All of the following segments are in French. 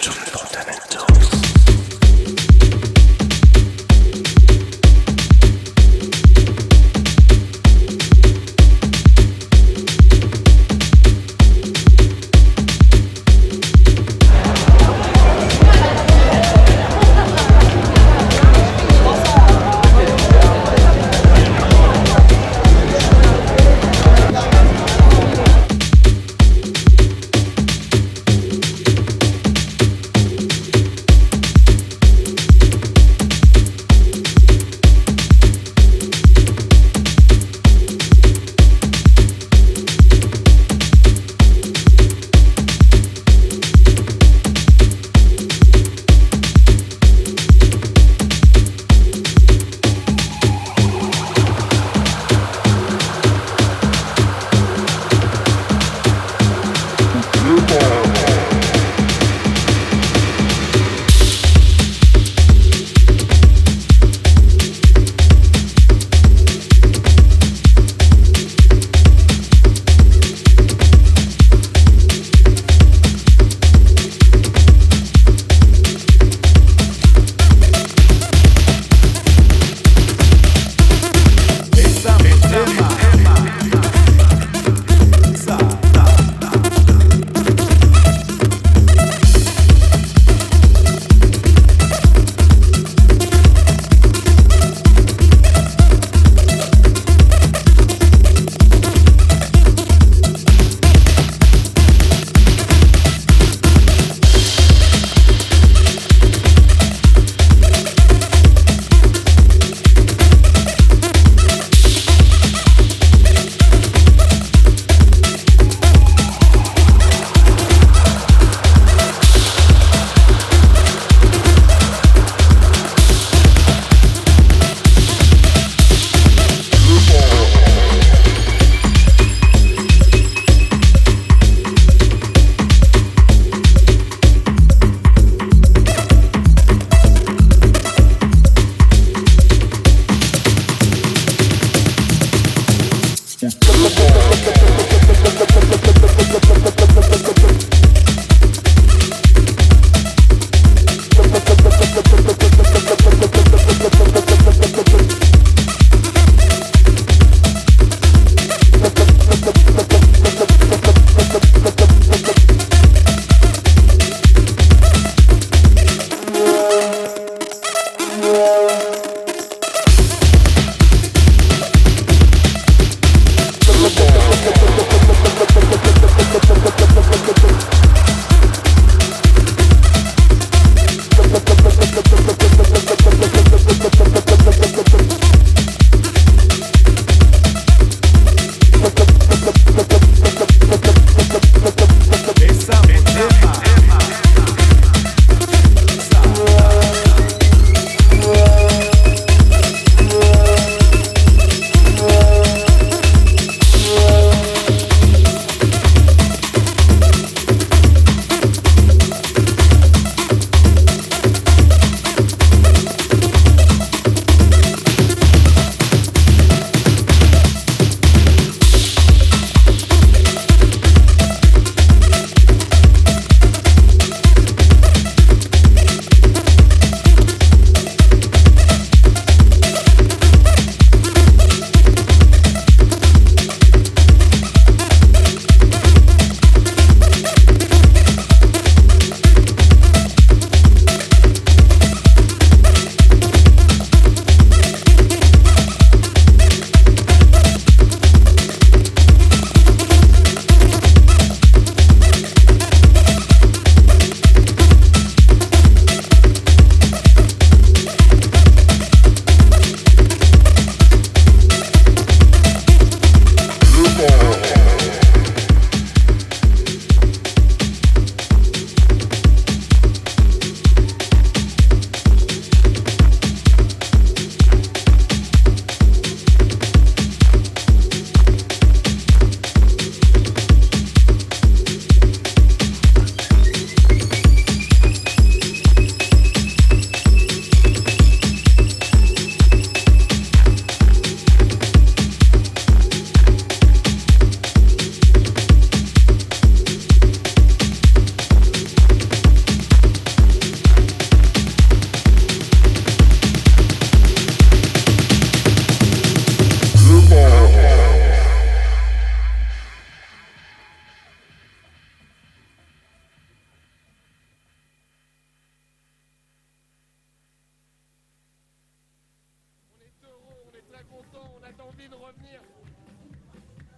좀 보다는 좀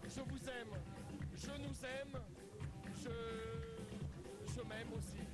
Je vous aime, je nous aime, je, m'aime aussi.